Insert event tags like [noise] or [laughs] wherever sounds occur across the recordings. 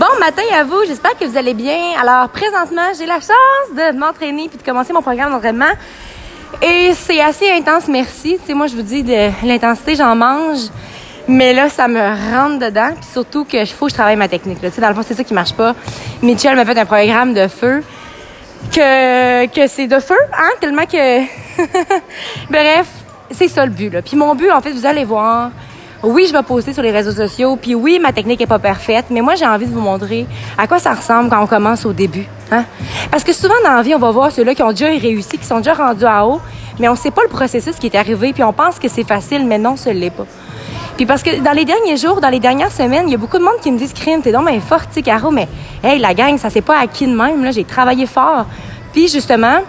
Bon matin à vous, j'espère que vous allez bien. Alors présentement, j'ai la chance de m'entraîner puis de commencer mon programme d'entraînement. Et c'est assez intense, merci. Tu sais, moi je vous dis de l'intensité, j'en mange. Mais là, ça me rentre dedans. Puis surtout que faut que je travaille ma technique. Tu sais, dans le fond, c'est ça qui marche pas. Mitchell m'a fait un programme de feu. Que, c'est de feu, hein? Tellement que. [laughs] Bref, c'est ça le but. Puis mon but, en fait, vous allez voir oui, je vais poster sur les réseaux sociaux, puis oui, ma technique est pas parfaite, mais moi, j'ai envie de vous montrer à quoi ça ressemble quand on commence au début. Hein? Parce que souvent, dans la vie, on va voir ceux-là qui ont déjà réussi, qui sont déjà rendus à haut, mais on sait pas le processus qui est arrivé, puis on pense que c'est facile, mais non, ce l'est pas. Puis parce que dans les derniers jours, dans les dernières semaines, il y a beaucoup de monde qui me disent Crime, t'es donc bien fort, tu Caro, mais hey, la gang, ça s'est pas acquis de même, là, j'ai travaillé fort. Puis justement,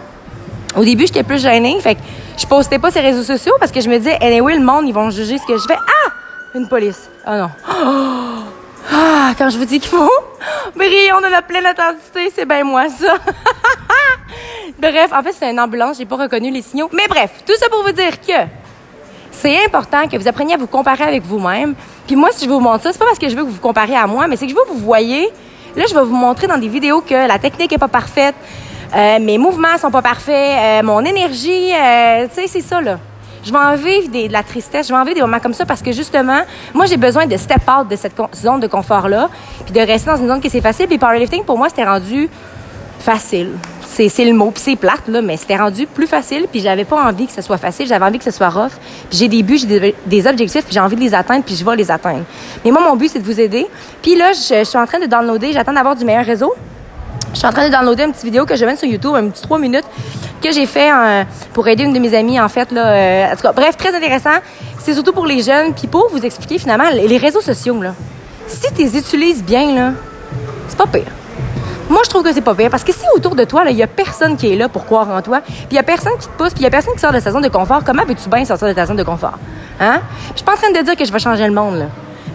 au début, j'étais plus gênée, fait que je postais pas ces réseaux sociaux parce que je me disais, anyway, le monde, ils vont juger ce que je fais. Ah! Une police. Ah non. [gasps] Ah, quand je vous dis qu'il faut [laughs] briller, on a la pleine intensité, c'est bien moi ça. [laughs] bref, en fait, c'est une ambulance, j'ai pas reconnu les signaux. Mais bref, tout ça pour vous dire que c'est important que vous appreniez à vous comparer avec vous-même. Puis moi, si je vous montre ça, c'est pas parce que je veux que vous vous comparez à moi, mais c'est que je veux que vous voyez. Là, je vais vous montrer dans des vidéos que la technique est pas parfaite, euh, mes mouvements sont pas parfaits, euh, mon énergie, euh, tu sais, c'est ça là. Je vais en vivre de la tristesse, je vais en vivre des moments comme ça parce que justement, moi, j'ai besoin de step out de cette zone de confort-là, puis de rester dans une zone qui c'est facile. Puis powerlifting, pour moi, c'était rendu facile. C'est, c'est le mot, puis c'est plate, là, mais c'était rendu plus facile, puis j'avais pas envie que ce soit facile, j'avais envie que ce soit rough. Puis j'ai des buts, j'ai des, objectifs, puis j'ai envie de les atteindre, puis je vais les atteindre. Mais moi, mon but, c'est de vous aider. Puis là, je, je suis en train de downloader, j'attends d'avoir du meilleur réseau. Je suis en train de downloader une petite vidéo que je mets sur YouTube, un petit trois minutes, que j'ai fait euh, pour aider une de mes amies, en fait. Là, euh, en tout cas, bref, très intéressant. C'est surtout pour les jeunes. Puis pour vous expliquer, finalement, les réseaux sociaux, là, si tu les utilises bien, c'est pas pire. Moi, je trouve que c'est pas pire parce que si autour de toi, il y a personne qui est là pour croire en toi, puis il y a personne qui te pousse, puis il y a personne qui sort de sa zone de confort, comment veux-tu bien sortir de ta zone de confort? Hein? je suis pas en train de dire que je vais changer le monde, là.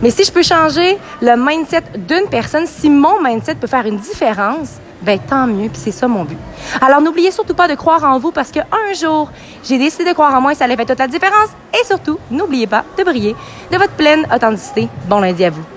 Mais si je peux changer le mindset d'une personne, si mon mindset peut faire une différence, ben tant mieux, puis c'est ça mon but. Alors n'oubliez surtout pas de croire en vous parce qu'un jour, j'ai décidé de croire en moi et ça allait faire toute la différence. Et surtout, n'oubliez pas de briller de votre pleine authenticité. Bon lundi à vous.